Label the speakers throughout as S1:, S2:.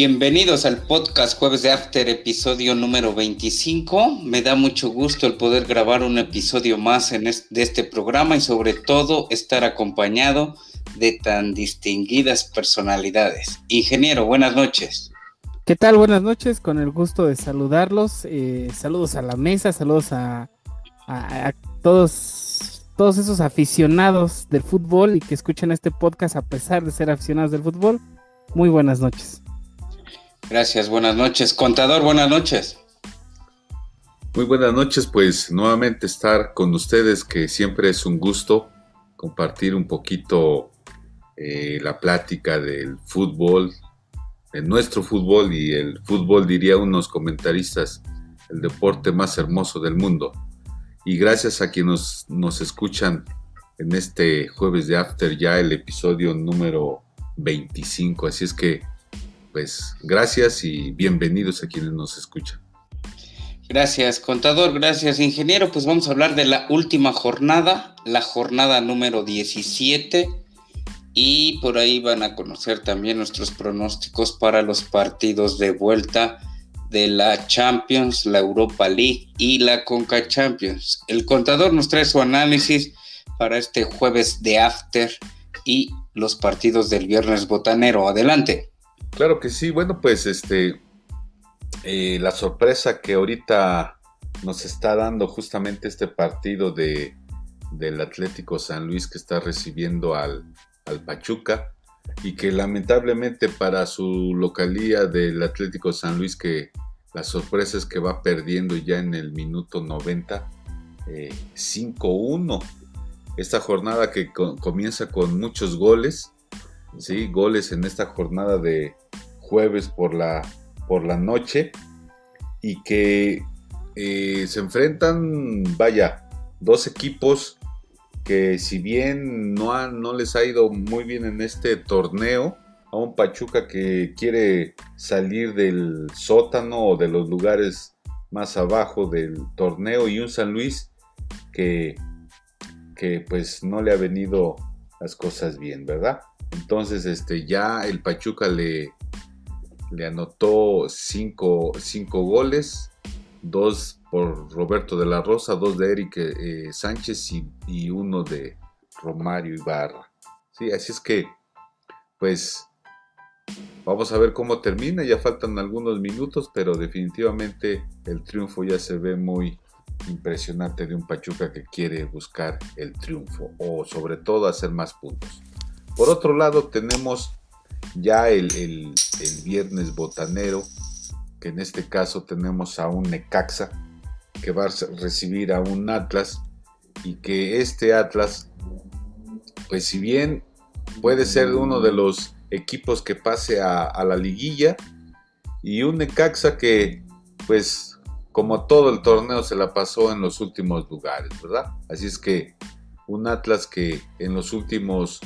S1: Bienvenidos al podcast Jueves de After, episodio número 25. Me da mucho gusto el poder grabar un episodio más en de este programa y sobre todo estar acompañado de tan distinguidas personalidades. Ingeniero, buenas noches.
S2: ¿Qué tal? Buenas noches, con el gusto de saludarlos. Eh, saludos a la mesa, saludos a, a, todos, todos esos aficionados del fútbol y que escuchan este podcast a pesar de ser aficionados del fútbol. Muy buenas noches.
S1: Gracias, buenas noches. Contador, buenas noches.
S3: Muy buenas noches, pues nuevamente estar con ustedes, que siempre es un gusto compartir un poquito eh, la plática del fútbol, de nuestro fútbol y el fútbol, diría unos comentaristas, el deporte más hermoso del mundo. Y gracias a quienes nos, nos escuchan en este jueves de After, ya el episodio número 25. Así es que pues gracias y bienvenidos a quienes nos escuchan.
S1: Gracias, contador, gracias, ingeniero. Pues vamos a hablar de la última jornada, la jornada número 17. Y por ahí van a conocer también nuestros pronósticos para los partidos de vuelta de la Champions, la Europa League y la Conca Champions. El contador nos trae su análisis para este jueves de After y los partidos del viernes botanero. Adelante.
S3: Claro que sí, bueno, pues este, eh, la sorpresa que ahorita nos está dando justamente este partido de, del Atlético San Luis que está recibiendo al, al Pachuca y que lamentablemente para su localía del Atlético San Luis que la sorpresa es que va perdiendo ya en el minuto 90 eh, 5-1 esta jornada que comienza con muchos goles ¿sí? goles en esta jornada de jueves por la, por la noche y que eh, se enfrentan, vaya, dos equipos que si bien no, no les ha ido muy bien en este torneo, a un Pachuca que quiere salir del sótano o de los lugares más abajo del torneo y un San Luis que, que pues no le ha venido las cosas bien, ¿verdad? Entonces, este, ya el Pachuca le, le anotó cinco, goles, dos por Roberto de la Rosa, dos de Eric eh, Sánchez y, uno de Romario Ibarra. Sí, así es que, pues, vamos a ver cómo termina. Ya faltan algunos minutos, pero definitivamente el triunfo ya se ve muy impresionante de un Pachuca que quiere buscar el triunfo o sobre todo hacer más puntos. Por otro lado, tenemos ya el, viernes botanero, que en este caso tenemos a un Necaxa, que va a recibir a un Atlas, y que este Atlas, pues si bien puede ser uno de los equipos que pase a, a la liguilla, y un Necaxa que, pues, como todo el torneo se la pasó en los últimos lugares, ¿verdad? Así es que un Atlas que en los últimos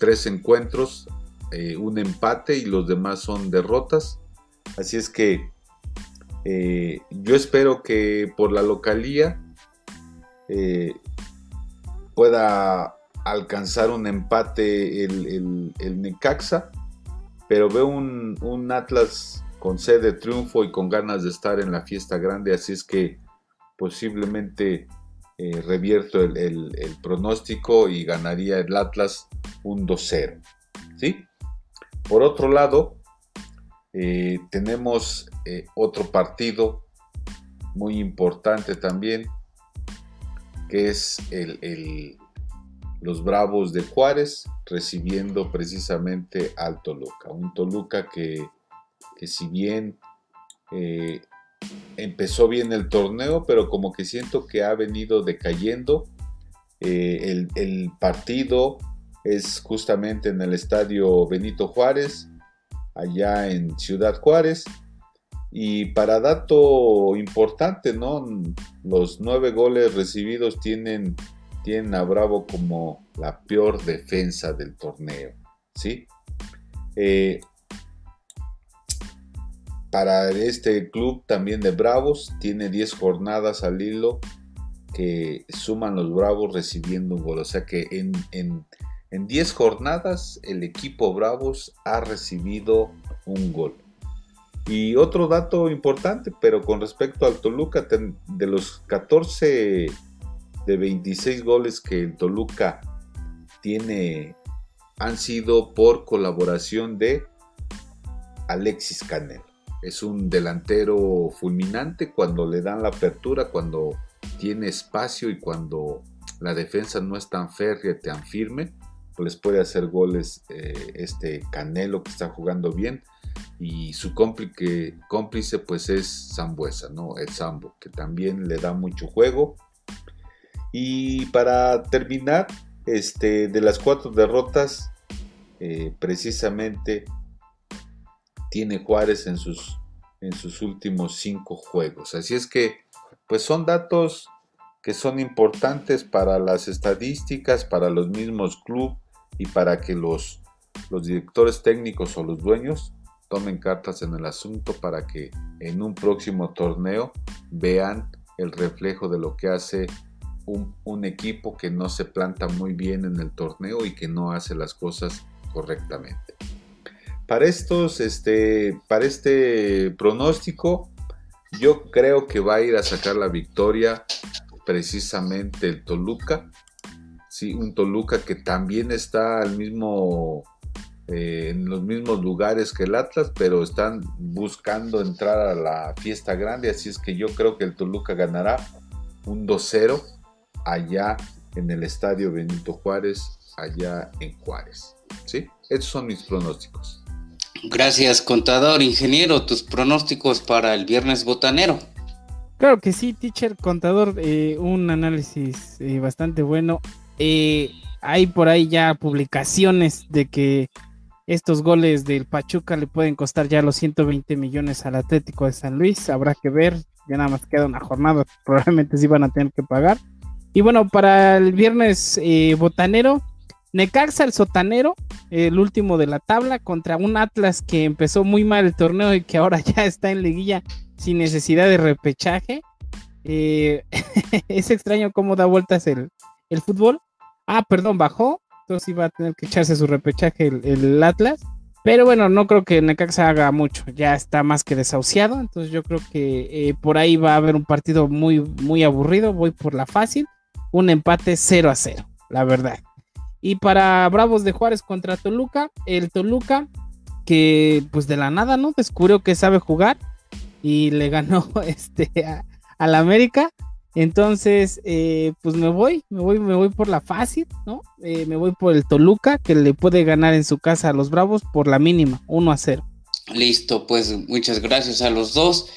S3: tres encuentros, eh, un empate y los demás son derrotas. Así es que eh, yo espero que por la localía eh, pueda alcanzar un empate el, Necaxa, pero veo un, un, Atlas con sed de triunfo y con ganas de estar en la fiesta grande, así es que posiblemente revierto el, pronóstico y ganaría el Atlas un 2-0. ¿sí? Por otro lado, eh, tenemos eh, otro partido muy importante también, que es el, los Bravos de Juárez recibiendo precisamente al Toluca. Un Toluca que, si bien eh, empezó bien el torneo, pero como que siento que ha venido decayendo. el, el, partido es justamente en el estadio Benito Juárez, allá en Ciudad Juárez. Y para dato importante, ¿no? Los nueve goles recibidos tienen, tienen a Bravo como la peor defensa del torneo, ¿sí? Eh, para este club también de Bravos, tiene 10 jornadas al hilo que suman los Bravos recibiendo un gol. O sea que en, en en 10 jornadas el equipo Bravos ha recibido un gol. Y otro dato importante, pero con respecto al Toluca, de los 14 de 26 goles que el Toluca tiene, han sido por colaboración de Alexis Canelo. Es un delantero fulminante cuando le dan la apertura, cuando tiene espacio y cuando la defensa no es tan férrea, tan firme, pues les puede hacer goles eh, este Canelo que está jugando bien y su cómplice, pues es Zambuesa, ¿no? El Zambo, que también le da mucho juego. Y para terminar, este, de las cuatro derrotas, eh, precisamente tiene Juárez en sus, en sus últimos cinco juegos. Así es que, pues son datos que son importantes para las estadísticas, para los mismos clubes y para que los, los directores técnicos o los dueños tomen cartas en el asunto para que en un próximo torneo vean el reflejo de lo que hace un, un, equipo que no se planta muy bien en el torneo y que no hace las cosas correctamente. Para estos, este, para este pronóstico, yo creo que va a ir a sacar la victoria precisamente el Toluca. Sí, un Toluca que también está al mismo eh, en los mismos lugares que el Atlas, pero están buscando entrar a la fiesta grande, así es que yo creo que el Toluca ganará un 2-0 allá en el estadio Benito Juárez, allá en Juárez. ¿Sí? Estos son mis pronósticos.
S1: Gracias, contador, ingeniero, tus pronósticos para el viernes botanero.
S2: Claro que sí, teacher, contador, eh, un análisis eh, bastante bueno. hay por ahí ya publicaciones de que estos goles del Pachuca le pueden costar ya los 120 millones al Atlético de San Luis. Habrá que ver. Ya nada más queda una jornada. Probablemente sí van a tener que pagar. Y bueno, para el viernes eh, botanero, Necaxa el sotanero, el último de la tabla, contra un Atlas que empezó muy mal el torneo y que ahora ya está en liguilla sin necesidad de repechaje. Eh, es extraño cómo da vueltas el, el fútbol. Ah, perdón, bajó sí va a tener que echarse su repechaje el, Atlas. Pero bueno, no creo que Necaxa haga mucho, ya está más que desahuciado, entonces yo creo que eh, por ahí va a haber un partido muy, muy aburrido, voy por la fácil, un empate 0 a 0, la verdad. Y para Bravos de Juárez contra Toluca, el Toluca que pues de la nada, ¿no? Descubrió que sabe jugar y le ganó este al América entonces, eh, pues me voy, me voy, me voy por la fácil, ¿no? Eh, me voy por el Toluca, que le puede ganar en su casa a los Bravos por la mínima, 1 a 0.
S1: Listo, pues muchas gracias a los dos.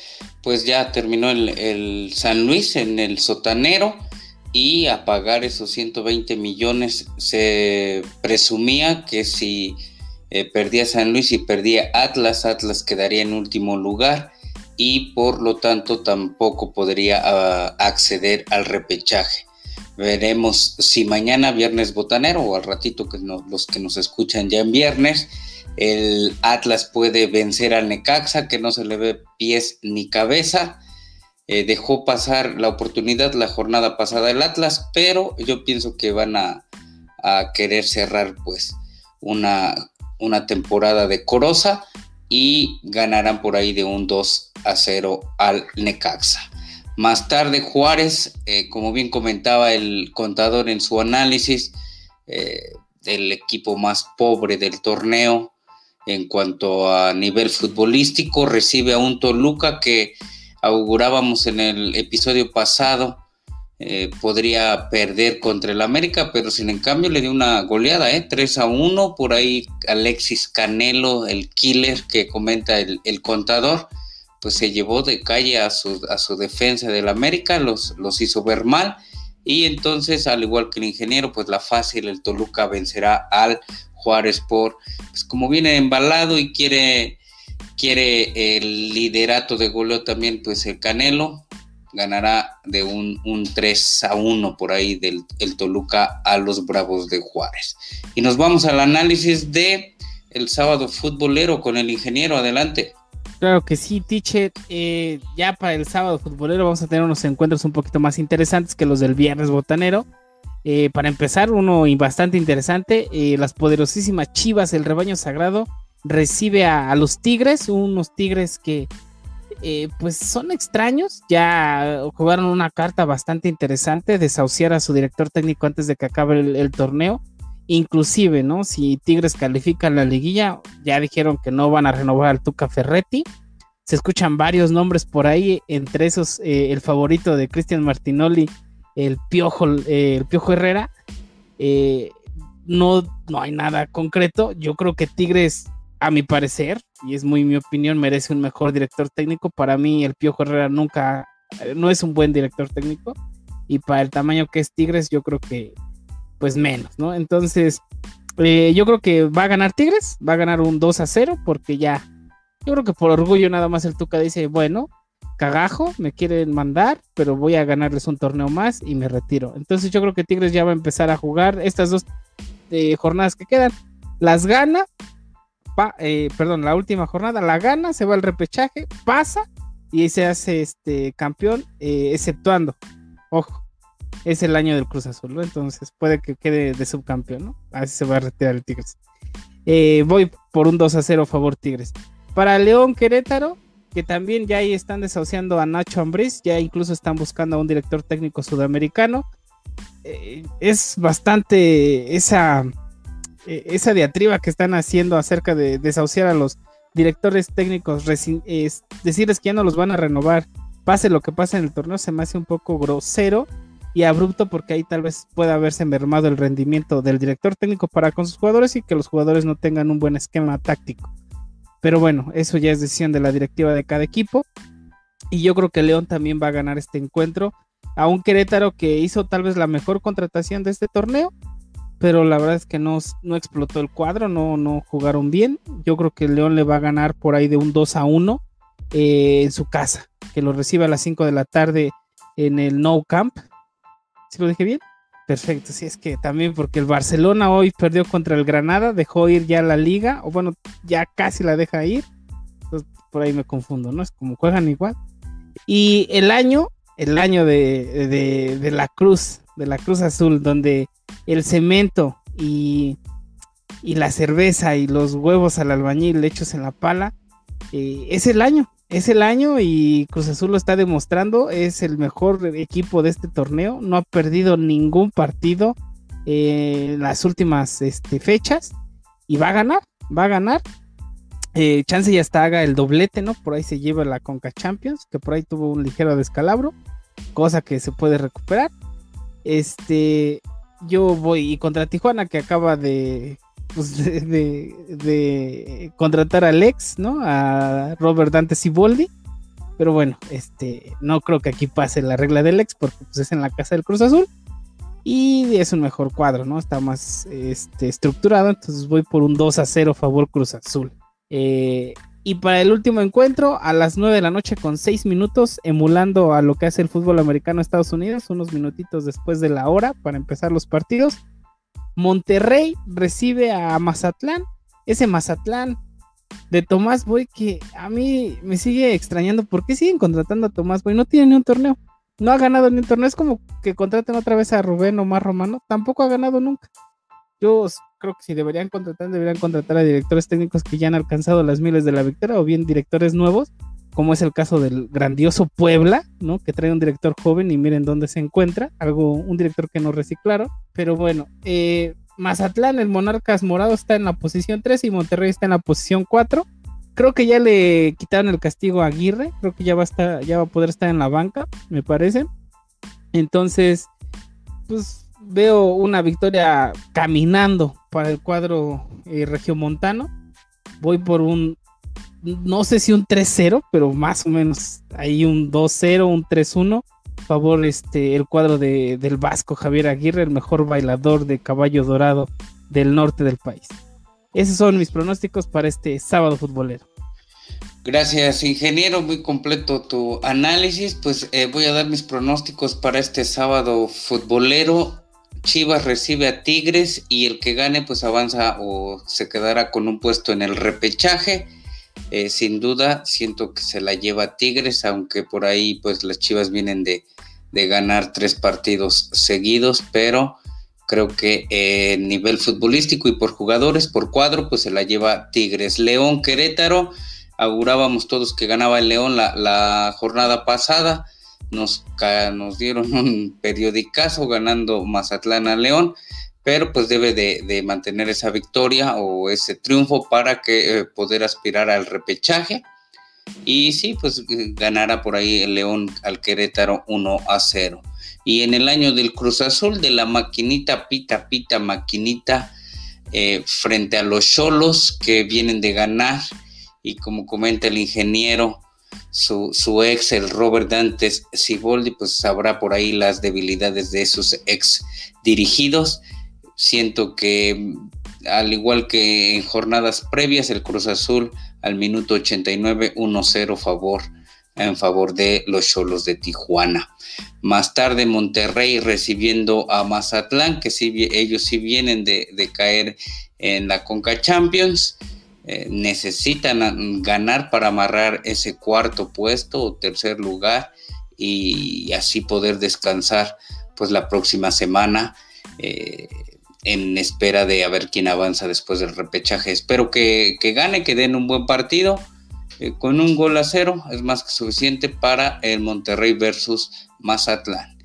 S1: Pues ya terminó el, San Luis en el sotanero y a pagar esos 120 millones se presumía que si eh, perdía San Luis y perdía Atlas, Atlas quedaría en último lugar y por lo tanto tampoco podría ah, acceder al repechaje. Veremos si mañana viernes botanero o al ratito que los que nos escuchan ya en viernes, el Atlas puede vencer al Necaxa que no se le ve pies ni cabeza. Eh, dejó pasar la oportunidad la jornada pasada el Atlas, pero yo pienso que van a, a querer cerrar pues una, una temporada decorosa y ganarán por ahí de un 2 a 0 al Necaxa. Más tarde Juárez, eh, como bien comentaba el contador en su análisis, eh, el equipo más pobre del torneo en cuanto a nivel futbolístico, recibe a un Toluca que augurábamos en el episodio pasado eh, podría perder contra el América, pero sin en cambio le dio una goleada, ¿eh? 3 a 1, por ahí Alexis Canelo, el killer que comenta el, contador, pues se llevó de calle a su, a su defensa del América, los, los hizo ver mal, y entonces, al igual que el ingeniero, pues la fácil, el Toluca vencerá al Juárez por, pues como viene embalado y quiere, quiere el liderato de goleo también, pues el Canelo, ganará de un, 3 a 1 por ahí del el Toluca a los Bravos de Juárez. Y nos vamos al análisis de el sábado futbolero con el ingeniero. Adelante.
S2: Claro que sí, Tiche. Eh, ya para el sábado futbolero vamos a tener unos encuentros un poquito más interesantes que los del viernes botanero. Eh, para empezar, uno bastante interesante, eh, las poderosísimas Chivas, el rebaño sagrado, recibe a, los Tigres, unos Tigres que eh, pues son extraños, ya jugaron una carta bastante interesante, desahuciar a su director técnico antes de que acabe el, torneo, inclusive, ¿no? Si Tigres califica la liguilla, ya dijeron que no van a renovar al Tuca Ferretti, se escuchan varios nombres por ahí, entre esos eh, el favorito de Cristian Martinoli, el Piojo, eh, el Piojo Herrera, no, no hay nada concreto, yo creo que Tigres a mi parecer, y es muy mi opinión, merece un mejor director técnico. Para mí, el Piojo Herrera nunca, eh, no es un buen director técnico. Y para el tamaño que es Tigres, yo creo que, pues menos, ¿no? Entonces, eh, yo creo que va a ganar Tigres, va a ganar un 2 a 0, porque ya, yo creo que por orgullo nada más el Tuca dice, bueno, cagajo, me quieren mandar, pero voy a ganarles un torneo más y me retiro. Entonces yo creo que Tigres ya va a empezar a jugar estas dos eh, jornadas que quedan. Las gana eh, perdón, la última jornada la gana, se va al repechaje, pasa y se hace este campeón, eh, exceptuando, ojo, es el año del Cruz Azul, entonces puede que quede de subcampeón, ¿no? Así se va a retirar el Tigres. Eh, voy por un 2 a 0 favor Tigres. Para León Querétaro, que también ya ahí están desahuciando a Nacho Ambriz, ya incluso están buscando a un director técnico sudamericano. es bastante esa eh, esa diatriba que están haciendo acerca de desahuciar a los directores técnicos, decirles que ya no los van a renovar, pase lo que pase en el torneo, se me hace un poco grosero y abrupto porque ahí tal vez pueda haberse mermado el rendimiento del director técnico para con sus jugadores y que los jugadores no tengan un buen esquema táctico. Pero bueno, eso ya es decisión de la directiva de cada equipo. Y yo creo que León también va a ganar este encuentro. A un Querétaro que hizo tal vez la mejor contratación de este torneo pero la verdad es que no, no explotó el cuadro, no, no jugaron bien. Yo creo que el León le va a ganar por ahí de un 2 a 1 eh, en su casa, que lo recibe a las 5 de la tarde en el No Camp. ¿Sí lo dije bien? Perfecto, sí, es que también porque el Barcelona hoy perdió contra el Granada, dejó ir ya la liga, o bueno, ya casi la deja ir. Entonces, por ahí me confundo, ¿no? Es como juegan igual. Y el año, el año de, de la Cruz, de la Cruz Azul, donde el cemento y, la cerveza y los huevos al albañil hechos en la pala, eh, es el año, es el año y Cruz Azul lo está demostrando, es el mejor equipo de este torneo, no ha perdido ningún partido en las últimas este, fechas y va a ganar, va a ganar. Eh, chance ya hasta haga el doblete, ¿no? Por ahí se lleva la Conca Champions, que por ahí tuvo un ligero descalabro, cosa que se puede recuperar. Este, yo voy y contra Tijuana que acaba de, pues, de, contratar a Lex, ¿no? A Robert Dante Siboldi. Pero bueno, este, no creo que aquí pase la regla del Lex porque pues, es en la casa del Cruz Azul. Y es un mejor cuadro, ¿no? Está más este, estructurado. Entonces voy por un 2 a 0 favor Cruz Azul. Eh, y para el último encuentro, a las 9 de la noche con 6 minutos, emulando a lo que hace el fútbol americano en Estados Unidos, unos minutitos después de la hora para empezar los partidos. Monterrey recibe a Mazatlán. Ese Mazatlán de Tomás Boy que a mí me sigue extrañando. ¿Por qué siguen contratando a Tomás Boy? No tiene ni un torneo. No ha ganado ni un torneo. Es como que contraten otra vez a Rubén o más Romano. Tampoco ha ganado nunca. Yo creo que si deberían contratar, deberían contratar a directores técnicos que ya han alcanzado las miles de la victoria o bien directores nuevos, como es el caso del grandioso Puebla, ¿no? Que trae un director joven y miren dónde se encuentra, algo, un director que no reciclaron, pero bueno, eh, Mazatlán, el Monarcas Morado está en la posición 3 y Monterrey está en la posición 4. Creo que ya le quitaron el castigo a Aguirre, creo que ya va a estar, ya va a poder estar en la banca, me parece. Entonces, pues veo una victoria caminando para el cuadro eh, regiomontano. Voy por un, no sé si un 3-0, pero más o menos ahí un 2-0, un 3-1. Favor, este, el cuadro de, del Vasco Javier Aguirre, el mejor bailador de caballo dorado del norte del país. Esos son mis pronósticos para este sábado futbolero.
S1: Gracias, ingeniero, muy completo tu análisis. Pues eh, voy a dar mis pronósticos para este sábado futbolero. Chivas recibe a Tigres y el que gane pues avanza o se quedará con un puesto en el repechaje. Eh, sin duda siento que se la lleva Tigres, aunque por ahí pues las Chivas vienen de, ganar tres partidos seguidos, pero creo que en nivel futbolístico y por jugadores, por cuadro, pues se la lleva Tigres. León Querétaro, augurábamos todos que ganaba el León la, jornada pasada, nos, nos dieron un periodicazo ganando Mazatlán a León, pero pues debe de, mantener esa victoria o ese triunfo para que eh, poder aspirar al repechaje. Y sí, pues ganará por ahí el León al Querétaro 1 a 0. Y en el año del Cruz Azul, de la maquinita, pita, pita, maquinita, eh, frente a los Cholos que vienen de ganar. Y como comenta el ingeniero, su, ex, el Robert Dantes Siboldi, pues sabrá por ahí las debilidades de esos ex dirigidos. Siento que, al igual que en jornadas previas, el Cruz Azul al minuto 89, 1-0 favor en favor de los Cholos de Tijuana. Más tarde Monterrey recibiendo a Mazatlán, que sí, ellos sí vienen de, caer en la Conca Champions. Eh, necesitan ganar para amarrar ese cuarto puesto o tercer lugar y así poder descansar pues la próxima semana eh, en espera de a ver quién avanza después del repechaje. Espero que, que gane, que den un buen partido eh, con un gol a cero es más que suficiente para el Monterrey versus Mazatlán.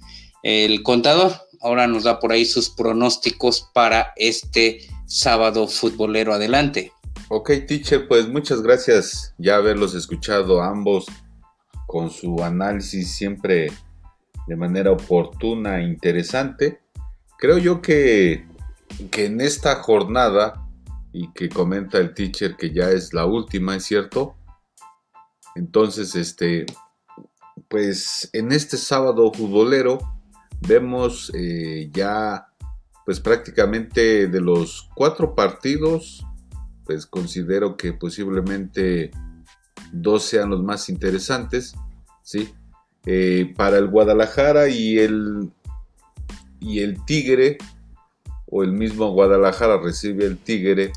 S1: El contador ahora nos da por ahí sus pronósticos para este sábado futbolero. Adelante.
S3: Ok, teacher, pues muchas gracias ya haberlos escuchado ambos con su análisis siempre de manera oportuna e interesante. Creo yo que, que en esta jornada, y que comenta el teacher que ya es la última, es cierto, entonces, este, pues en este sábado futbolero vemos eh, ya, pues prácticamente de los cuatro partidos, pues considero que posiblemente dos sean los más interesantes, ¿sí? Eh, para el Guadalajara y el, y el Tigre, o el mismo Guadalajara recibe el Tigre,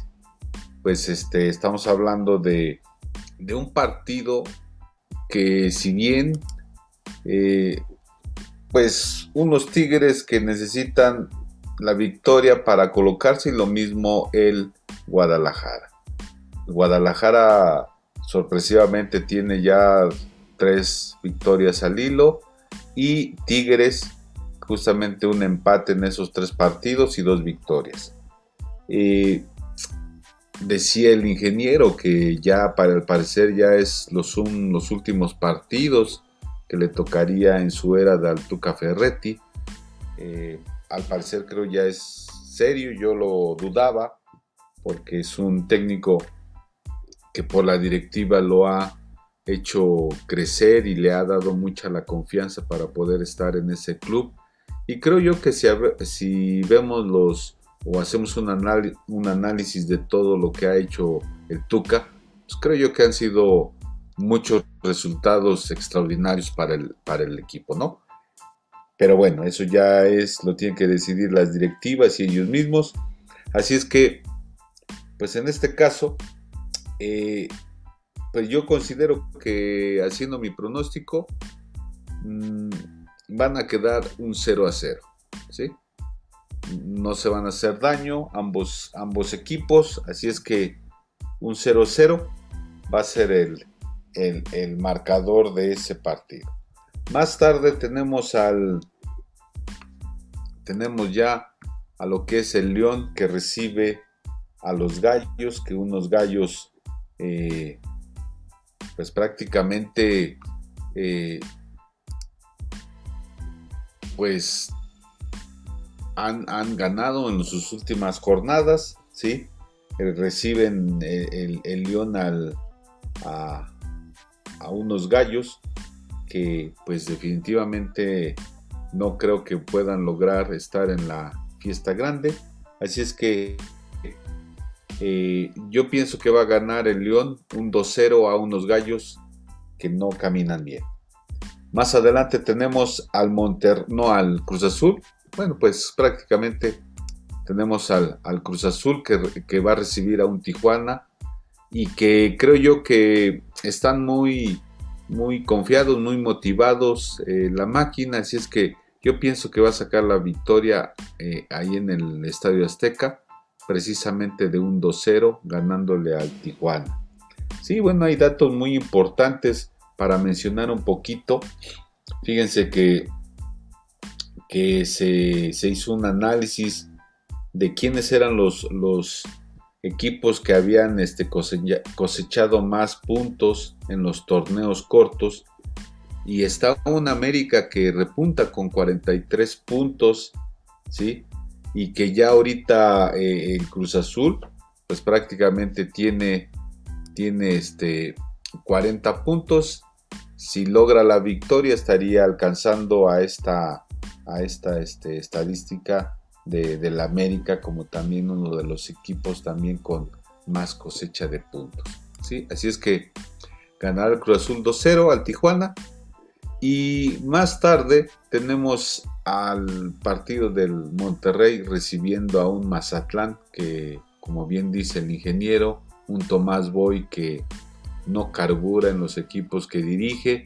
S3: pues este, estamos hablando de de un partido que si bien eh, pues unos Tigres que necesitan la victoria para colocarse y lo mismo el Guadalajara. Guadalajara sorpresivamente tiene ya tres victorias al hilo y Tigres justamente un empate en esos tres partidos y dos victorias. Decía el ingeniero que ya para el parecer ya es los, los últimos partidos que le tocaría en su era de Altuca Ferretti. Eh, al parecer creo ya es serio, yo lo dudaba porque es un técnico que por la directiva lo ha hecho crecer y le ha dado mucha la confianza para poder estar en ese club. Y creo yo que si, si vemos los o hacemos un, un análisis de todo lo que ha hecho el Tuca, pues creo yo que han sido muchos resultados extraordinarios para el, para el equipo, ¿no? Pero bueno, eso ya es, lo tienen que decidir las directivas y ellos mismos. Así es que, pues en este caso, eh, pues yo considero que haciendo mi pronóstico, mm, van a quedar un 0 a 0, ¿sí? no se van a hacer daño ambos, ambos equipos, así es que un 0-0 va a ser el, el, marcador de ese partido. Más tarde tenemos al tenemos ya a lo que es el León que recibe a los gallos, que unos gallos eh, pues prácticamente eh, pues han, ganado en sus últimas jornadas, ¿sí? Eh, reciben eh, el, León a, unos gallos que pues definitivamente no creo que puedan lograr estar en la fiesta grande. Así es que eh, yo pienso que va a ganar el León un 2-0 a unos gallos que no caminan bien. Más adelante tenemos al Monter, no al Cruz Azul, bueno, pues prácticamente tenemos al, Cruz Azul que, va a recibir a un Tijuana y que creo yo que están muy, muy confiados, muy motivados en la máquina, así es que Yo pienso que va a sacar la victoria eh, ahí en el Estadio Azteca, precisamente de un 2-0, ganándole al Tijuana. Sí, bueno, hay datos muy importantes para mencionar un poquito. Fíjense que, que se, se hizo un análisis de quiénes eran los, los equipos que habían este, cosechado más puntos en los torneos cortos. Y está un América que repunta con 43 puntos, ¿sí? Y que ya ahorita eh, el Cruz Azul, pues prácticamente tiene, tiene este 40 puntos. Si logra la victoria, estaría alcanzando a esta, a esta este, estadística de, la América como también uno de los equipos también con más cosecha de puntos. ¿sí? Así es que ganar el Cruz Azul 2-0 al Tijuana. Y más tarde tenemos al partido del Monterrey recibiendo a un Mazatlán que, como bien dice el ingeniero, un Tomás Boy que no carbura en los equipos que dirige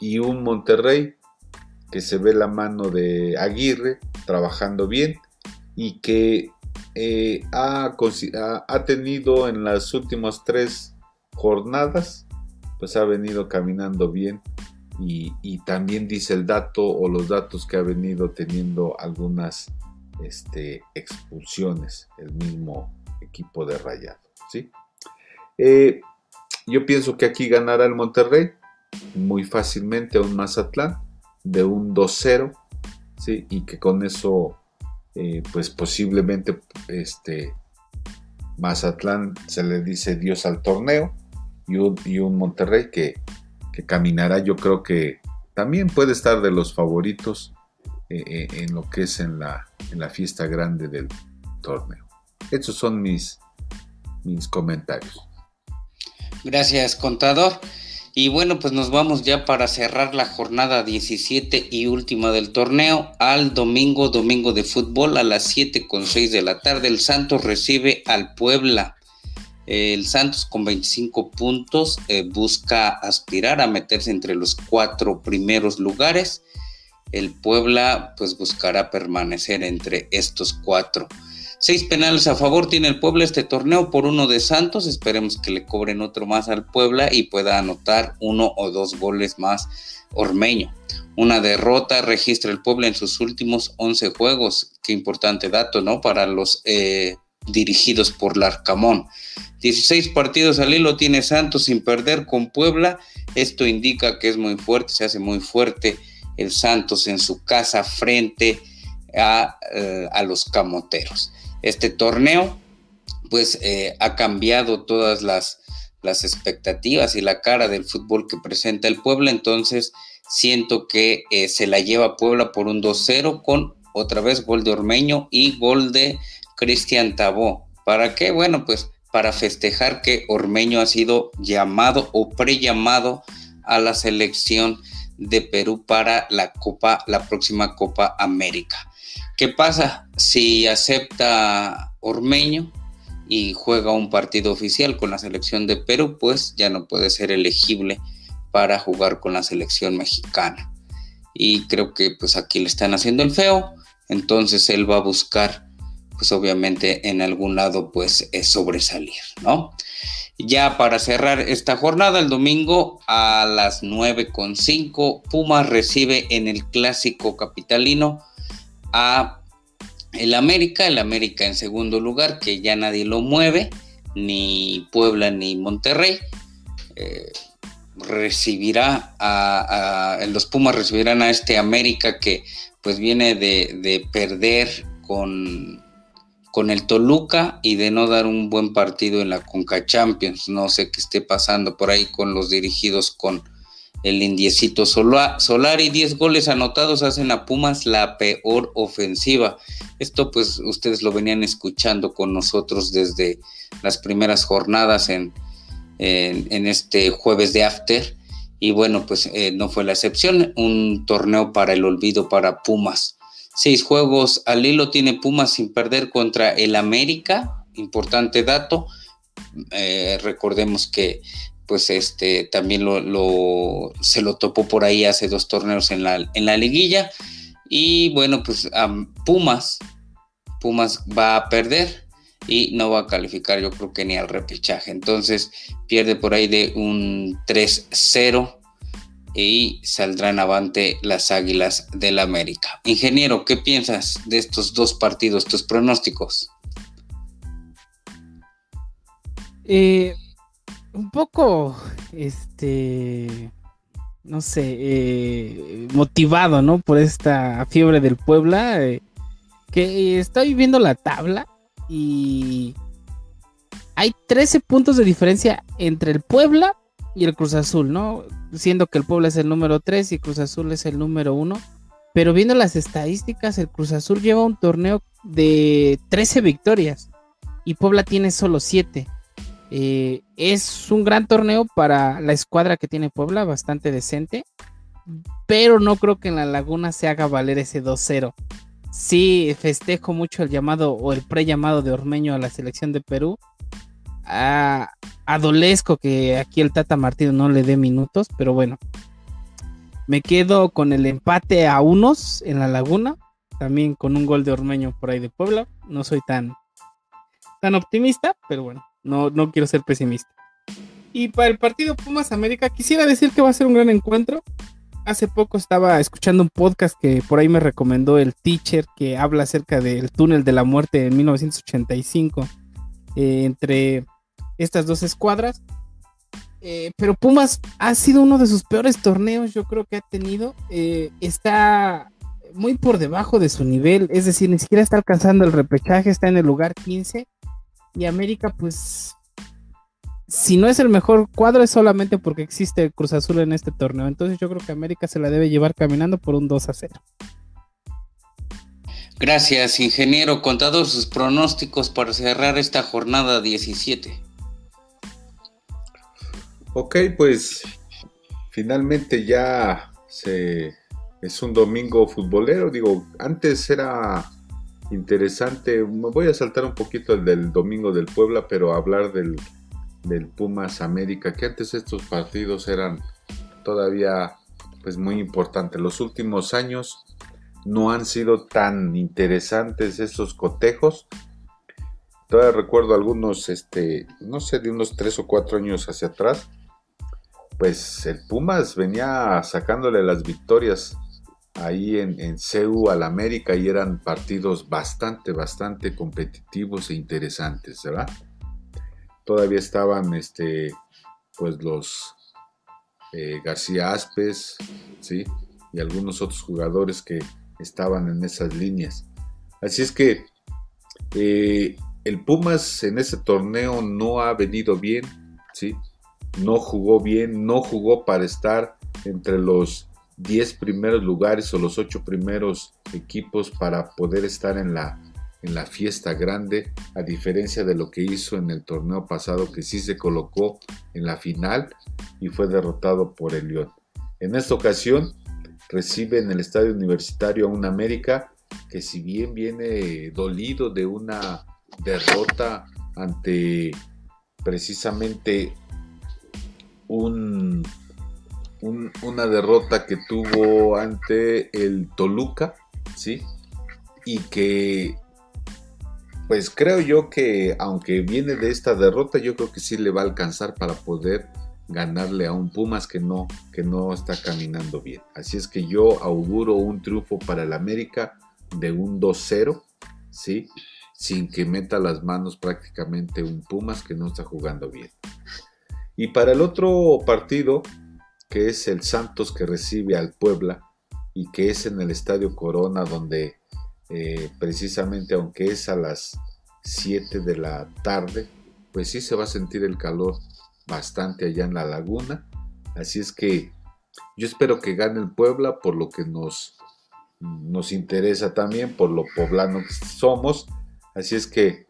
S3: y un Monterrey que se ve la mano de Aguirre trabajando bien y que eh, ha, tenido en las últimas tres jornadas, pues ha venido caminando bien y, también dice el dato o los datos que ha venido teniendo algunas este, expulsiones el mismo equipo de Rayado. ¿sí? Eh, yo pienso que aquí ganará el Monterrey muy fácilmente a un Mazatlán de un 2-0 ¿sí? y que con eso eh, pues posiblemente este Mazatlán se le dice Dios al torneo y un, Monterrey que, caminará yo creo que también puede estar de los favoritos eh, eh, en lo que es en la, en la fiesta grande del torneo. Estos son mis, mis comentarios.
S1: Gracias, contador. Y bueno, pues nos vamos ya para cerrar la jornada 17 y última del torneo al domingo, domingo de fútbol a las 7 con 6 de la tarde. El Santos recibe al Puebla. El Santos con 25 puntos eh, busca aspirar a meterse entre los cuatro primeros lugares. El Puebla pues buscará permanecer entre estos cuatro. Seis penales a favor tiene el Puebla este torneo por uno de Santos. Esperemos que le cobren otro más al Puebla y pueda anotar uno o dos goles más Ormeño. Una derrota registra el Puebla en sus últimos 11 juegos. Qué importante dato, ¿no? Para los eh, dirigidos por Larcamón. 16 partidos al hilo tiene Santos sin perder con Puebla. Esto indica que es muy fuerte, se hace muy fuerte el Santos en su casa frente a, eh, a los camoteros este torneo, pues eh, ha cambiado todas las, las expectativas y la cara del fútbol que presenta el Puebla, entonces siento que eh, se la lleva Puebla por un 2-0 con otra vez gol de Ormeño y gol de Cristian Tabó. ¿Para qué? Bueno, pues para festejar que Ormeño ha sido llamado o pre-llamado a la selección de Perú para la Copa, la próxima Copa América. ¿Qué pasa si acepta Ormeño y juega un partido oficial con la selección de Perú? Pues ya no puede ser elegible para jugar con la selección mexicana. Y creo que pues aquí le están haciendo el feo, entonces él va a buscar pues obviamente en algún lado pues sobresalir, ¿no? Ya para cerrar esta jornada, el domingo a las 9.5, Pumas recibe en el clásico capitalino a el América, el América en segundo lugar, que ya nadie lo mueve, ni Puebla ni Monterrey. Eh, recibirá a, los Pumas recibirán a este América que pues viene de, perder con, con el Toluca y de no dar un buen partido en la Conca Champions. No sé qué esté pasando por ahí con los dirigidos con el indiecito Solar y 10 goles anotados hacen a Pumas la peor ofensiva. Esto pues ustedes lo venían escuchando con nosotros desde las primeras jornadas en, en, este jueves de After. Y bueno, pues eh, no fue la excepción. Un torneo para el olvido para Pumas. Seis juegos al hilo tiene Pumas sin perder contra el América. Importante dato. Eh, recordemos que pues este también lo, se lo topó por ahí hace dos torneos en la, en la liguilla Y bueno, pues Pumas, Pumas va a perder y no va a calificar yo creo que ni al repechaje. Entonces pierde por ahí de un 3-0 y saldrán avante las Águilas del América. Ingeniero, ¿qué piensas de estos dos partidos, tus pronósticos?
S2: Eh, un poco, este, no sé, eh, motivado, ¿no? Por esta fiebre del Puebla, eh, que estoy viendo la tabla y hay 13 puntos de diferencia entre el Puebla y el Cruz Azul, ¿no? Siendo que el Puebla es el número 3 y Cruz Azul es el número 1. Pero viendo las estadísticas, el Cruz Azul lleva un torneo de 13 victorias y Puebla tiene solo 7. Eh, es un gran torneo para la escuadra que tiene Puebla, bastante decente. Pero no creo que en la laguna se haga valer ese 2-0. Sí, festejo mucho el llamado o el pre-llamado de Ormeño a la selección de Perú adolesco que aquí el Tata Martino no le dé minutos, pero bueno. Me quedo con el empate a unos en la laguna, también con un gol de Ormeño por ahí de Puebla. No soy tan, tan optimista, pero bueno, no, no quiero ser pesimista. Y para el partido Pumas América, quisiera decir que va a ser un gran encuentro. Hace poco estaba escuchando un podcast que por ahí me recomendó el teacher que habla acerca del túnel de la muerte en 1985 eh, entre estas dos escuadras. Eh, pero Pumas ha sido uno de sus peores torneos, yo creo que ha tenido. Eh, está muy por debajo de su nivel, es decir, ni siquiera está alcanzando el repechaje, está en el lugar 15. Y América, pues, si no es el mejor cuadro, es solamente porque existe el Cruz Azul en este torneo. Entonces yo creo que América se la debe llevar caminando por un 2 a 0.
S1: Gracias, ingeniero. Contador, sus pronósticos para cerrar esta jornada 17.
S3: Ok, pues finalmente ya se, es un domingo futbolero. Digo, antes era interesante. Me voy a saltar un poquito el del domingo del Puebla, pero hablar del, del Pumas América, que antes estos partidos eran todavía pues muy importantes. Los últimos años no han sido tan interesantes estos cotejos. Todavía recuerdo algunos, este, no sé, de unos tres o cuatro años hacia atrás pues el Pumas venía sacándole las victorias ahí en, en CEU al América y eran partidos bastante, bastante competitivos e interesantes, ¿verdad? Todavía estaban, este, pues los eh, García Aspes, ¿sí? Y algunos otros jugadores que estaban en esas líneas. Así es que eh, el Pumas en ese torneo no ha venido bien, ¿sí? No jugó bien, no jugó para estar entre los 10 primeros lugares o los 8 primeros equipos para poder estar en la, en la fiesta grande, a diferencia de lo que hizo en el torneo pasado que sí se colocó en la final y fue derrotado por el León. En esta ocasión recibe en el estadio universitario a un América que si bien viene dolido de una derrota ante precisamente un, una derrota que tuvo ante el Toluca, ¿sí? Y que, pues creo yo que aunque viene de esta derrota, yo creo que sí le va a alcanzar para poder ganarle a un Pumas que no, que no está caminando bien. Así es que yo auguro un triunfo para el América de un 2-0, ¿sí? Sin que meta las manos prácticamente un Pumas que no está jugando bien. Y para el otro partido, que es el Santos que recibe al Puebla y que es en el Estadio Corona, donde eh, precisamente aunque es a las 7 de la tarde, pues sí se va a sentir el calor bastante allá en la laguna. Así es que yo espero que gane el Puebla por lo que nos, nos interesa también, por lo poblano que somos. Así es que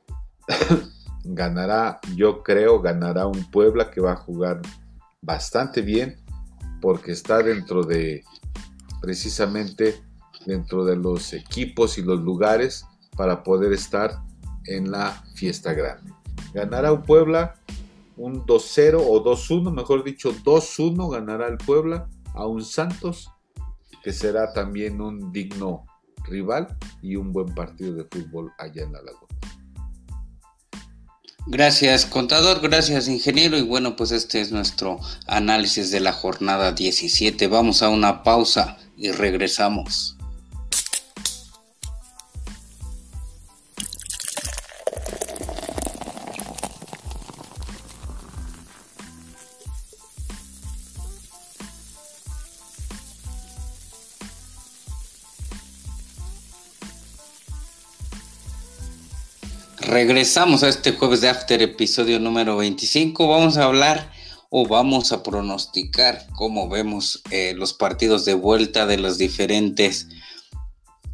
S3: ganará, yo creo, ganará un Puebla que va a jugar bastante bien porque está dentro de, precisamente, dentro de los equipos y los lugares para poder estar en la fiesta grande. Ganará un Puebla un 2-0 o 2-1, mejor dicho 2-1 ganará el Puebla a un Santos que será también un digno rival y un buen partido de fútbol allá en la laguna.
S1: Gracias, contador, gracias, ingeniero. Y bueno, pues este es nuestro análisis de la jornada 17. Vamos a una pausa y regresamos. Regresamos a este jueves de After, episodio número 25. Vamos a hablar o vamos a pronosticar cómo vemos eh, los partidos de vuelta de las diferentes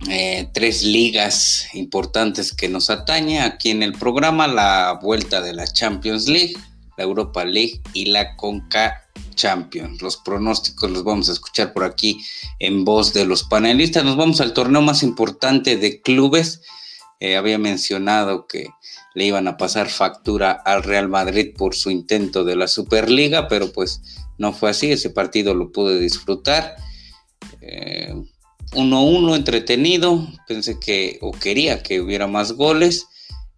S1: eh, tres ligas importantes que nos atañe aquí en el programa, la vuelta de la Champions League, la Europa League y la Conca Champions. Los pronósticos los vamos a escuchar por aquí en voz de los panelistas. Nos vamos al torneo más importante de clubes eh, había mencionado que le iban a pasar factura al Real Madrid por su intento de la Superliga, pero pues no fue así, ese partido lo pude disfrutar. 1-1 eh, entretenido, pensé que o quería que hubiera más goles,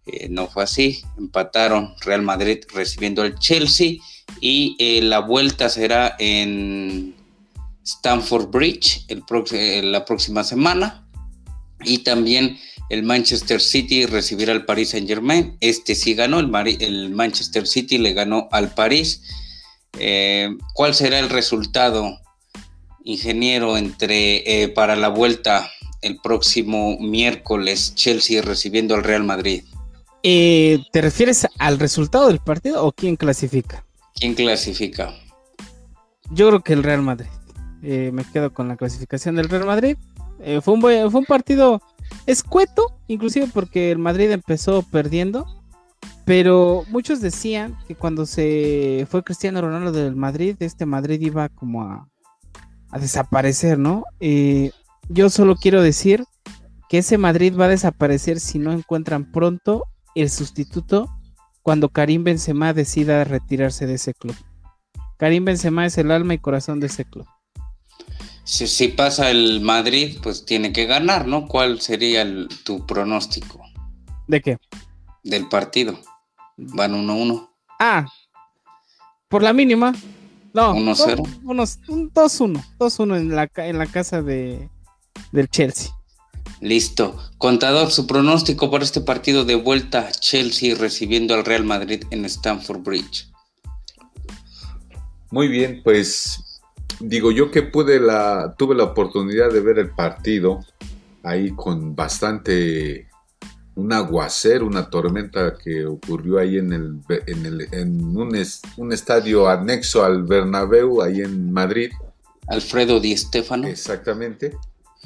S1: eh, no fue así, empataron Real Madrid recibiendo al Chelsea y la vuelta será en Stamford Bridge la próxima semana y también el Manchester City recibirá al Paris Saint Germain. Este sí ganó, el, Manchester City le ganó al París. Eh, ¿Cuál será el resultado, ingeniero, entre eh, para la vuelta el próximo miércoles Chelsea recibiendo al Real Madrid?
S2: Eh, ¿Te refieres al resultado del partido o quién clasifica?
S1: ¿Quién clasifica?
S2: Yo creo que el Real Madrid. me quedo con la clasificación del Real Madrid. fue, un fue un partido escueto, inclusive porque el Madrid empezó perdiendo, pero muchos decían que cuando se fue Cristiano Ronaldo del Madrid, este Madrid iba como a, desaparecer, ¿no? Eh, yo solo quiero decir que ese Madrid va a desaparecer si no encuentran pronto el sustituto cuando Karim Benzema decida retirarse de ese club. Karim Benzema es el alma y corazón de ese club
S1: si, pasa el Madrid, pues tiene que ganar, ¿no? ¿Cuál sería tu pronóstico?
S2: ¿De qué?
S1: Del partido. Van 1-1.
S2: Ah, por la mínima. No,
S1: 1-0.
S2: Unos 2-1. 2-1 en la, en la casa de, del Chelsea.
S1: Listo. Contador, su pronóstico para este partido de vuelta Chelsea recibiendo al Real Madrid en Stamford Bridge.
S3: Muy bien, pues digo yo que pude la, tuve la oportunidad de ver el partido ahí con bastante un aguacero, una tormenta que ocurrió ahí en, el, en, el, en un, un, estadio anexo al Bernabéu, ahí en Madrid.
S1: Alfredo Di Stéfano.
S3: Exactamente.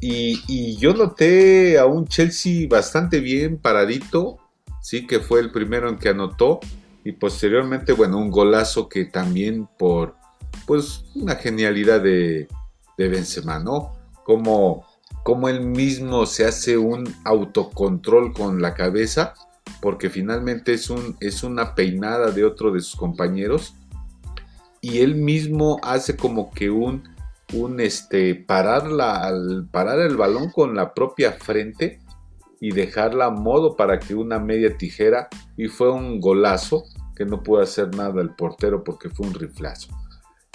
S3: Y, y, yo noté a un Chelsea bastante bien paradito, sí, que fue el primero en que anotó. Y posteriormente, bueno, un golazo que también por pues una genialidad de, Benzema, ¿no? Como, como él mismo se hace un autocontrol con la cabeza, porque finalmente es, un, es una peinada de otro de sus compañeros, y él mismo hace como que un, un este, parar, la, parar el balón con la propia frente y dejarla a modo para que una media tijera, y fue un golazo que no pudo hacer nada el portero porque fue un riflazo.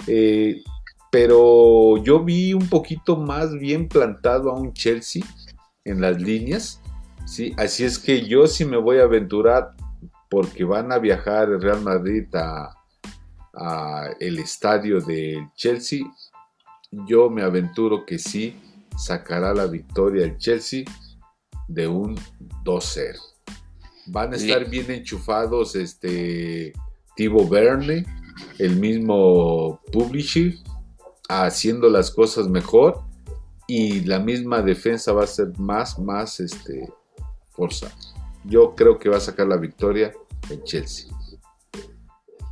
S3: Eh, pero yo vi un poquito más bien plantado a un Chelsea en las líneas. ¿sí? Así es que yo sí me voy a aventurar porque van a viajar el Real Madrid a, el estadio del Chelsea. Yo me aventuro que sí sacará la victoria el Chelsea de un 2-0. Van a estar bien enchufados este Tibo Verne el mismo publisher haciendo las cosas mejor y la misma defensa va a ser más, más este, fuerza. Yo creo que va a sacar la victoria en Chelsea.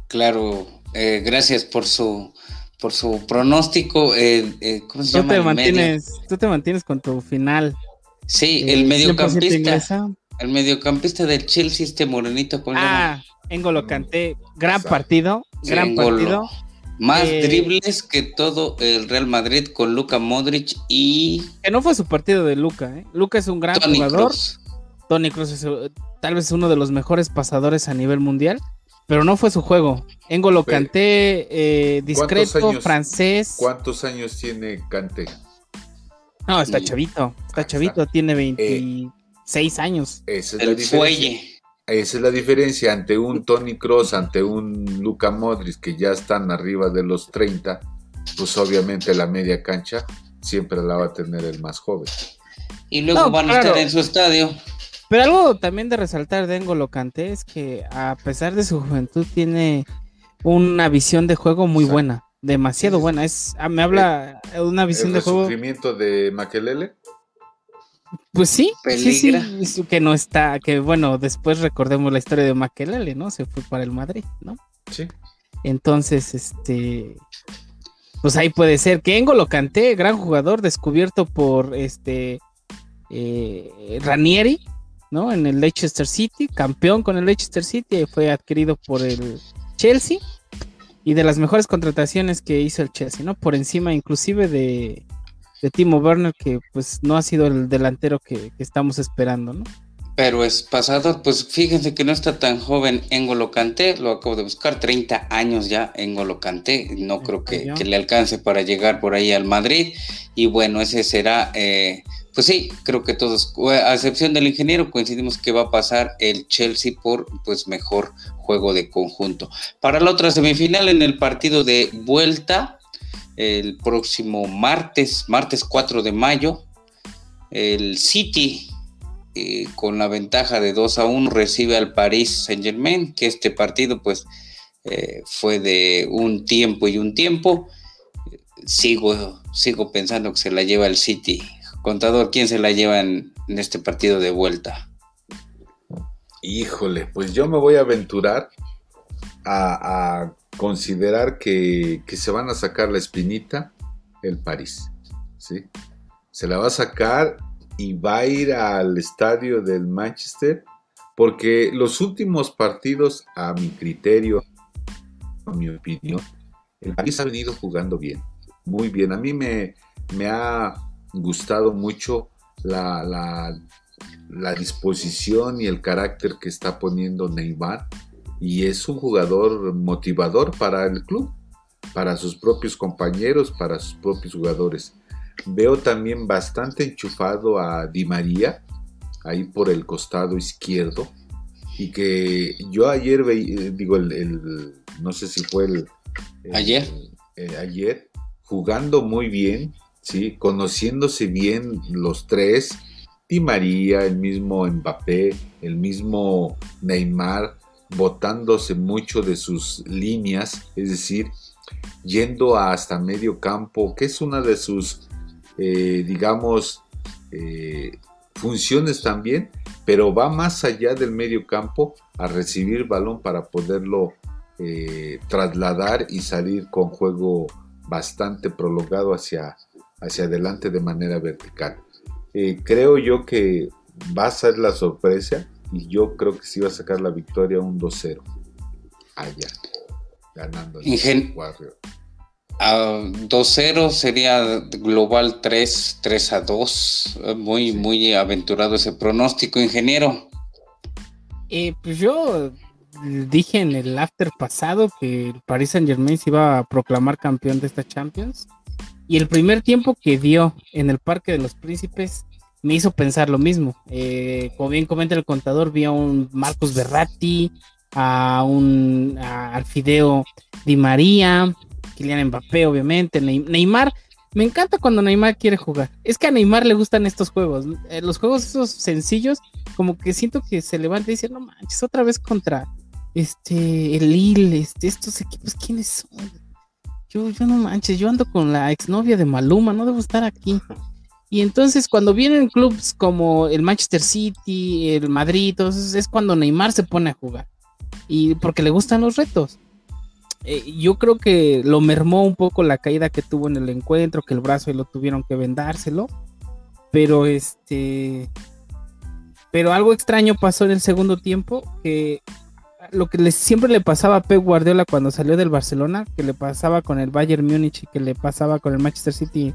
S1: Claro, eh, gracias por su por su pronóstico. Eh, eh, ¿Cómo se
S2: tú Te mantienes, tú te mantienes con tu final.
S1: Sí, el mediocampista. El mediocampista del Chelsea, este morenito con
S2: Ah, Engolo Canté, gran partido, gran partido.
S1: Más eh, dribles que todo el Real Madrid con Luka Modric y.
S2: Que no fue su partido de Luka, ¿eh? Luka es un gran jugador. Tony Cruz es eh, tal vez uno de los mejores pasadores a nivel mundial, pero no fue su juego. Engolo Kanté, eh, discreto, francés.
S3: ¿Cuántos años tiene Kanté?
S2: No, está chavito, está chavito, tiene 26 años.
S3: Esa es el la fuelle. Esa es la diferencia ante un Tony Cross, ante un Luca Modric que ya están arriba de los 30, pues obviamente la media cancha siempre la va a tener el más joven.
S1: Y luego van a estar en su estadio.
S2: Pero algo también de resaltar de Engolo Kanté es que a pesar de su juventud tiene una visión de juego muy buena, demasiado buena. Es ah, me habla de una visión de juego.
S3: ¿El sufrimiento de Makelele?
S2: Pues sí, sí, sí, que no está, que bueno, después recordemos la historia de Maquelele, ¿no? Se fue para el Madrid, ¿no?
S3: Sí.
S2: Entonces, este, pues ahí puede ser que Engo lo canté, gran jugador, descubierto por este eh, Ranieri, ¿no? En el Leicester City, campeón con el Leicester City, fue adquirido por el Chelsea y de las mejores contrataciones que hizo el Chelsea, ¿no? Por encima inclusive de de Timo Werner, que pues no ha sido el delantero que, estamos esperando, ¿no?
S1: Pero es pasado, pues fíjense que no está tan joven en Kanté, lo acabo de buscar, 30 años ya en Kanté, no creo que, le alcance para llegar por ahí al Madrid, y bueno, ese será, eh, pues sí, creo que todos, a excepción del ingeniero, coincidimos que va a pasar el Chelsea por pues mejor juego de conjunto. Para la otra semifinal en el partido de vuelta, el próximo martes, martes 4 de mayo. El City, eh, con la ventaja de 2 a 1, recibe al Paris Saint Germain, que este partido pues eh, fue de un tiempo y un tiempo. Sigo, sigo pensando que se la lleva el City. Contador, ¿quién se la lleva en, este partido de vuelta?
S3: Híjole, pues yo me voy a aventurar a considerar que, se van a sacar la espinita el París. ¿sí? Se la va a sacar y va a ir al estadio del Manchester porque los últimos partidos, a mi criterio, a mi opinión, el París ha venido jugando bien, muy bien. A mí me, me ha gustado mucho la, la, la disposición y el carácter que está poniendo Neymar y es un jugador motivador para el club, para sus propios compañeros, para sus propios jugadores. Veo también bastante enchufado a Di María, ahí por el costado izquierdo, y que yo ayer veía, digo, el, no sé si fue el...
S1: ayer.
S3: ayer, jugando muy bien, ¿sí? conociéndose bien los tres, Di María, el mismo Mbappé, el mismo Neymar, botándose mucho de sus líneas, es decir, yendo hasta medio campo, que es una de sus, eh, digamos, eh, funciones también, pero va más allá del medio campo a recibir balón para poderlo eh, trasladar y salir con juego bastante prolongado hacia, hacia adelante de manera vertical. creo yo que va a ser la sorpresa y yo creo que sí va a sacar la victoria un 2-0 allá, ganando
S1: el Warrior. 2-0 sería global 3, 3 a 2. Muy, muy aventurado ese pronóstico, ingeniero.
S2: Eh, pues yo dije en el after pasado que el Paris Saint Germain se iba a proclamar campeón de esta Champions. Y el primer tiempo que dio en el Parque de los Príncipes me hizo pensar lo mismo. Eh, como bien comenta el contador, vi a un Marcos Berratti, a un a Alfideo Di María, Kylian Mbappé, obviamente, Neymar. Me encanta cuando Neymar quiere jugar. Es que a Neymar le gustan estos juegos. Eh, los juegos esos sencillos, como que siento que se levanta y dice, no manches, otra vez contra este el Lille, este, estos equipos, ¿quiénes son? Yo, yo no manches, yo ando con la exnovia de Maluma, no debo estar aquí. Y entonces cuando vienen clubes como el Manchester City, el Madrid, entonces es cuando Neymar se pone a jugar. Y porque le gustan los retos. Eh, yo creo que lo mermó un poco la caída que tuvo en el encuentro, que el brazo y lo tuvieron que vendárselo. Pero este. Pero algo extraño pasó en el segundo tiempo, que lo que siempre le pasaba a Pep Guardiola cuando salió del Barcelona, que le pasaba con el Bayern Múnich y que le pasaba con el Manchester City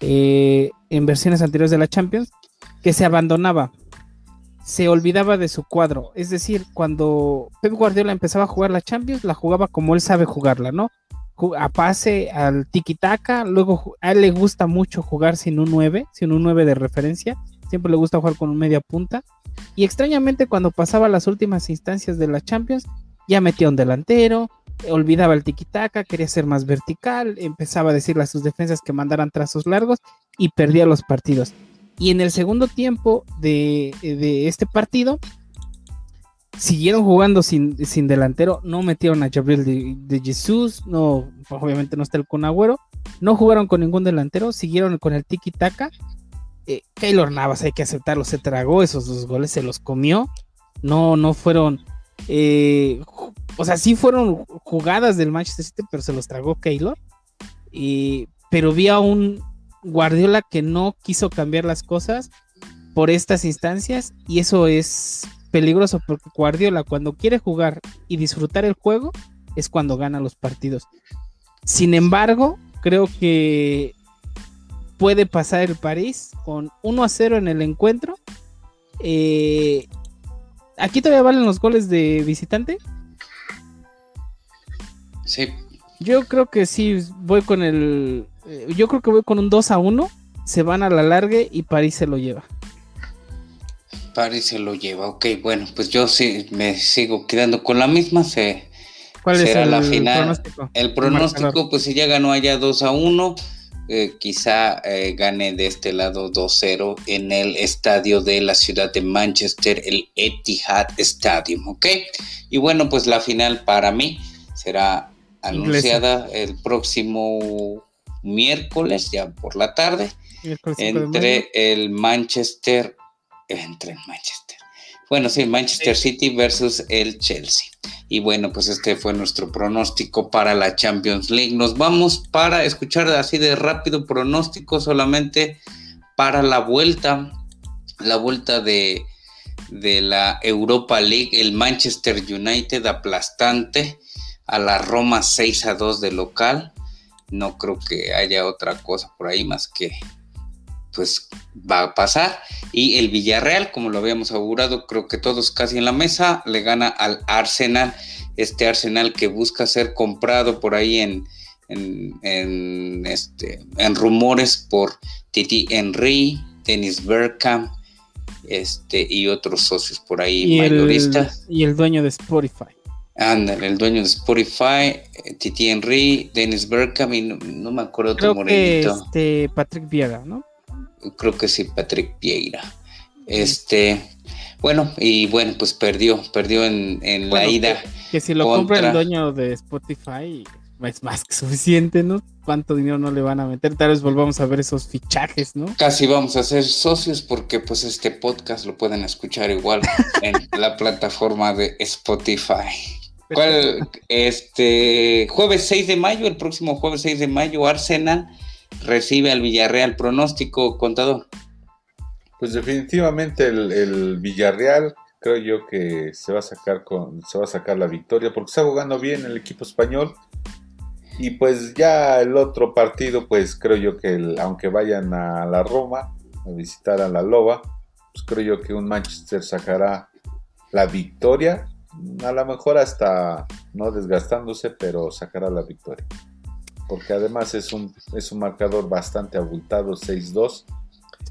S2: eh, en versiones anteriores de la Champions, que se abandonaba, se olvidaba de su cuadro. Es decir, cuando Pep Guardiola empezaba a jugar la Champions, la jugaba como él sabe jugarla, ¿no? A pase al tiki-taka, luego a él le gusta mucho jugar sin un 9, sin un 9 de referencia, siempre le gusta jugar con un media punta. Y extrañamente cuando pasaba las últimas instancias de la Champions, ya metía un delantero, olvidaba el tiki-taka, quería ser más vertical, empezaba a decirle a sus defensas que mandaran trazos largos y perdía los partidos. Y en el segundo tiempo de, este partido, siguieron jugando sin, delantero, no metieron a Gabriel de, Jesús, no, obviamente no está el con Agüero, no jugaron con ningún delantero, siguieron con el tiki-taka. Eh, Keylor Navas, hay que aceptarlo, se tragó esos dos goles, se los comió. No, no fueron. Eh, o sea, sí fueron jugadas del Manchester City, pero se los tragó Keylor. pero vi a un, Guardiola que no quiso cambiar las cosas por estas instancias y eso es peligroso porque Guardiola cuando quiere jugar y disfrutar el juego es cuando gana los partidos. Sin embargo, creo que puede pasar el París con 1 a 0 en el encuentro. Eh, ¿Aquí todavía valen los goles de visitante?
S1: Sí.
S2: Yo creo que sí, voy con el eh, yo creo que voy con un 2 a 1. Se van a la largue y París se lo lleva.
S1: París se lo lleva, ok, bueno, pues yo sí me sigo quedando con la misma. Se,
S2: ¿Cuál será es el la final. Pronóstico?
S1: El pronóstico, pues si ya ganó allá 2 a 1, eh, quizá eh, gane de este lado 2-0 en el estadio de la ciudad de Manchester, el Etihad Stadium, ¿ok? Y bueno, pues la final para mí será anunciada el próximo miércoles, ya por la tarde, entre el Manchester, entre el Manchester. Bueno, sí, Manchester City versus el Chelsea. Y bueno, pues este fue nuestro pronóstico para la Champions League. Nos vamos para escuchar así de rápido pronóstico solamente para la vuelta, la vuelta de, de la Europa League, el Manchester United aplastante a la Roma 6 a 2 de local no creo que haya otra cosa por ahí más que pues va a pasar. Y el Villarreal, como lo habíamos augurado, creo que todos casi en la mesa, le gana al Arsenal, este Arsenal que busca ser comprado por ahí en, en, este, en rumores por Titi Henry, Dennis Bergkamp este, y otros socios por ahí mayoristas.
S2: y el dueño de Spotify.
S1: Ándale, el dueño de Spotify, eh, Titi Henry, Dennis Berkham y no, me acuerdo otro morenito.
S2: este Patrick Vieira, ¿no?
S1: Creo que sí, Patrick Vieira. Este, bueno, y bueno, pues perdió, perdió en, la ida.
S2: Que, si lo compra el dueño de Spotify, es más que suficiente, ¿no? ¿Cuánto dinero no le van a meter? Tal vez volvamos a ver esos fichajes, ¿no?
S1: Casi vamos a ser socios porque pues este podcast lo pueden escuchar igual en la plataforma de Spotify. ¿Cuál? Este, jueves 6 de mayo, el próximo jueves 6 de mayo, Arsenal recibe al Villarreal. Pronóstico, contador.
S3: Pues definitivamente el, Villarreal creo yo que se va a sacar con, se va a sacar la victoria porque está jugando bien el equipo español. Y pues ya el otro partido, pues creo yo que aunque vayan a la Roma a visitar a la Loba, pues creo yo que un Manchester sacará la victoria a lo mejor hasta no desgastándose, pero sacará la victoria. Porque además es un, es un marcador bastante abultado, 6-2,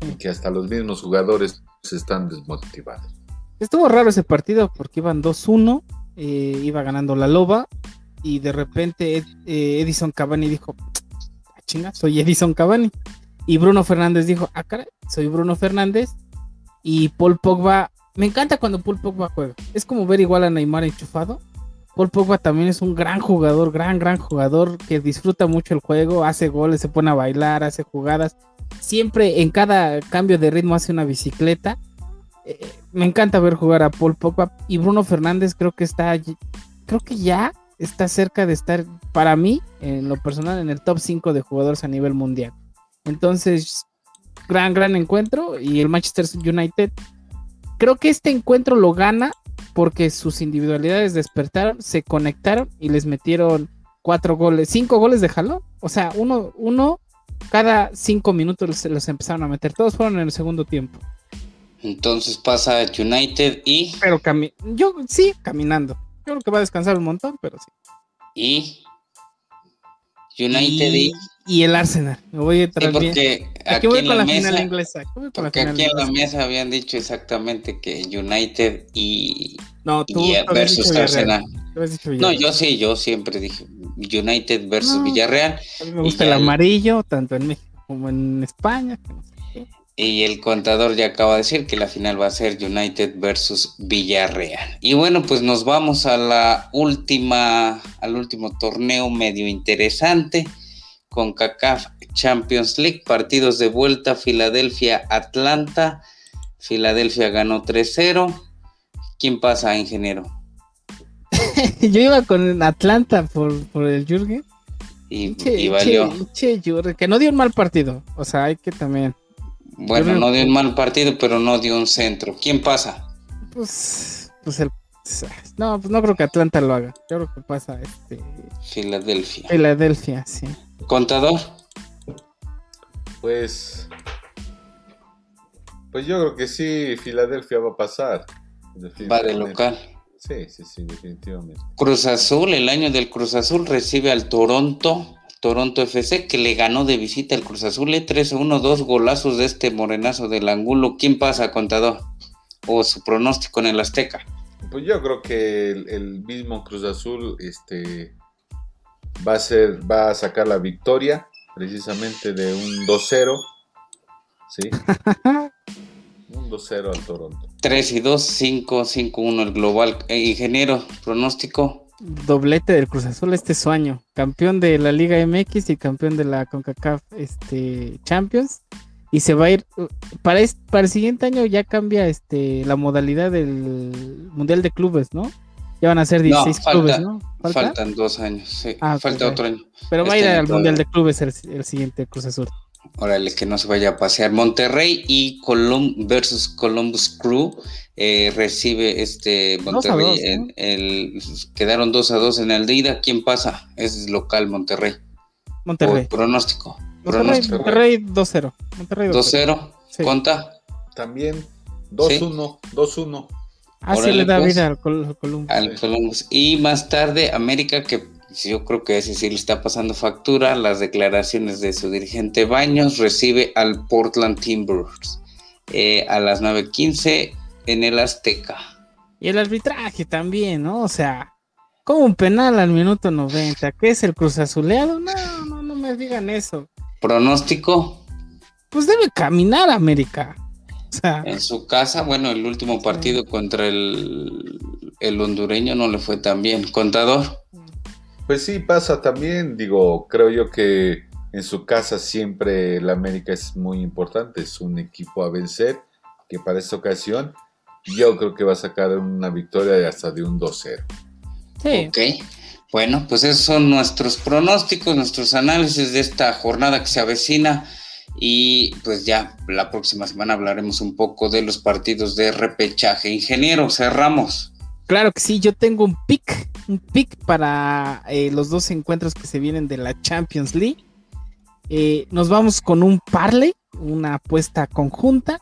S3: y que hasta los mismos jugadores se están desmotivados.
S2: Estuvo raro ese partido porque iban 2-1, eh, iba ganando la loba, y de repente eh, Edison Cavani dijo, ah, chinga, soy Edison Cavani. Y Bruno Fernández dijo, ah, caray, soy Bruno Fernández. Y Paul Pogba me encanta cuando Paul Pogba juega. Es como ver igual a Neymar enchufado. Paul Pogba también es un gran jugador, gran, gran jugador que disfruta mucho el juego, hace goles, se pone a bailar, hace jugadas. Siempre en cada cambio de ritmo hace una bicicleta. Eh, me encanta ver jugar a Paul Pogba y Bruno Fernández creo que está, creo que ya está cerca de estar para mí, en lo personal, en el top 5 de jugadores a nivel mundial. Entonces, gran, gran encuentro y el Manchester United Creo que este encuentro lo gana porque sus individualidades despertaron, se conectaron y les metieron cuatro goles, cinco goles de jalón. O sea, uno, uno cada cinco minutos se los empezaron a meter. Todos fueron en el segundo tiempo.
S1: Entonces pasa United y.
S2: Pero yo sí, caminando. Yo creo que va a descansar un montón, pero sí.
S1: Y. United y.
S2: Y, el Arsenal. Me voy a
S1: traer
S2: porque
S1: Aquí, voy con la, final inglesa. porque aquí en la mesa habían dicho exactamente que United y.
S2: No, tú.
S1: versus Arsenal. No, yo sí, yo siempre dije United versus Villarreal.
S2: A mí me gusta el amarillo, tanto en México como en España.
S1: Y el contador ya acaba de decir que la final va a ser United versus Villarreal. Y bueno, pues nos vamos a la última, al último torneo medio interesante con CACAF Champions League, partidos de vuelta, Filadelfia, Atlanta. Filadelfia ganó 3-0. ¿Quién pasa, ingeniero?
S2: Yo iba con Atlanta por, el Jürgen.
S1: Y, valió.
S2: que no dio un mal partido. O sea, hay que también.
S1: Bueno, no dio un mal partido, pero no dio un centro. ¿Quién pasa?
S2: Pues, pues el. No, pues no creo que Atlanta lo haga. Yo creo que pasa este.
S1: Filadelfia.
S2: Filadelfia, sí.
S1: ¿Contador?
S3: Pues. Pues yo creo que sí, Filadelfia va a pasar.
S1: Va de local.
S3: Sí, sí, sí, definitivamente.
S1: Cruz Azul, el año del Cruz Azul recibe al Toronto, Toronto FC, que le ganó de visita al Cruz Azul, 3-1, ¿eh? dos golazos de este morenazo del ángulo. ¿Quién pasa, contador? ¿O su pronóstico en el Azteca?
S3: Pues yo creo que el, mismo Cruz Azul este, va, a ser, va a sacar la victoria precisamente de un 2-0. ¿Sí? un 2-0 al Toronto.
S1: 3 y 2, 5, 5, 1 el global. Eh, ingeniero, pronóstico.
S2: Doblete del Cruz Azul este sueño. Campeón de la Liga MX y campeón de la CONCACAF este, Champions. Y se va a ir. Uh, para, para el siguiente año ya cambia este la modalidad del Mundial de Clubes, ¿no? Ya van a ser 16 clubes, ¿no?
S1: Faltan dos años, sí. Ah, falta otro año.
S2: Pero va a ir este al Mundial de Clubes el, el siguiente Cruz Azul.
S1: Órale, que no se vaya a pasear. Monterrey y Colum versus Columbus Crew eh, recibe este Monterrey. en, el, quedaron 2 a 2 en el de ida. ¿Quién pasa? Es local Monterrey.
S2: Monterrey.
S1: pronóstico.
S2: Monterrey 2-0.
S1: Monterrey 2-0. ¿Conta?
S3: También 2-1. 2-1.
S2: Ah, sí le da pues, vida al, Columbus.
S1: Al Columbus. Y más tarde, América que yo creo que ese sí le está pasando factura. Las declaraciones de su dirigente Baños recibe al Portland Timbers eh, a las 9:15 en el Azteca.
S2: Y el arbitraje también, ¿no? O sea, como un penal al minuto 90. ¿Qué es el Cruz Azuleado? No, no, no me digan eso.
S1: ¿Pronóstico?
S2: Pues debe caminar América.
S1: en su casa, bueno, el último partido contra el, el hondureño no le fue tan bien. ¿Contador?
S3: Pues sí, pasa también, digo, creo yo que en su casa siempre el América es muy importante, es un equipo a vencer, que para esta ocasión yo creo que va a sacar una victoria de hasta de un 2-0.
S1: Sí. Ok, bueno, pues esos son nuestros pronósticos, nuestros análisis de esta jornada que se avecina y pues ya la próxima semana hablaremos un poco de los partidos de repechaje. Ingeniero, cerramos.
S2: Claro que sí, yo tengo un pick, un pick para eh, los dos encuentros que se vienen de la Champions League. Eh, nos vamos con un parley, una apuesta conjunta.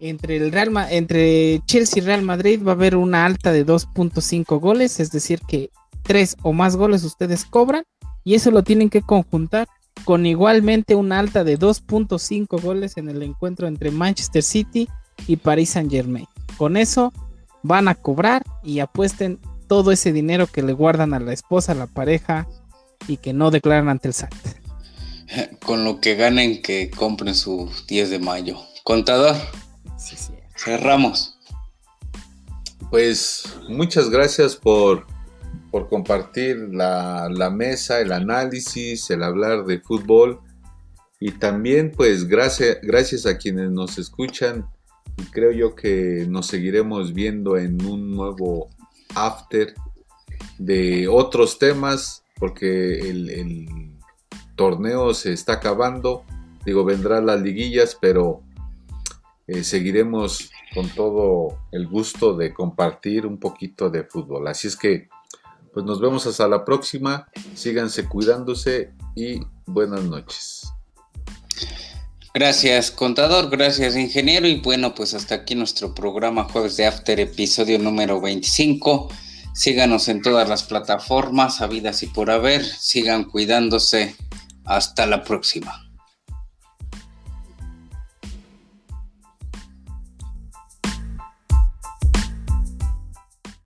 S2: Entre, el Real entre Chelsea y Real Madrid va a haber una alta de 2.5 goles, es decir, que tres o más goles ustedes cobran y eso lo tienen que conjuntar con igualmente una alta de 2.5 goles en el encuentro entre Manchester City y Paris Saint Germain. Con eso van a cobrar y apuesten todo ese dinero que le guardan a la esposa, a la pareja y que no declaran ante el SAT.
S1: Con lo que ganen que compren su 10 de mayo. Contador. Sí, sí. Cerramos.
S3: Pues muchas gracias por, por compartir la, la mesa, el análisis, el hablar de fútbol. Y también pues gracias, gracias a quienes nos escuchan y creo yo que nos seguiremos viendo en un nuevo after de otros temas porque el, torneo se está acabando. Digo, vendrán las liguillas, pero eh, seguiremos con todo el gusto de compartir un poquito de fútbol. Así es que, pues nos vemos hasta la próxima. Síganse cuidándose y buenas noches.
S1: Gracias, contador. Gracias, ingeniero. Y bueno, pues hasta aquí nuestro programa Jueves de After, episodio número 25. Síganos en todas las plataformas, habidas y por haber. Sigan cuidándose. Hasta la próxima.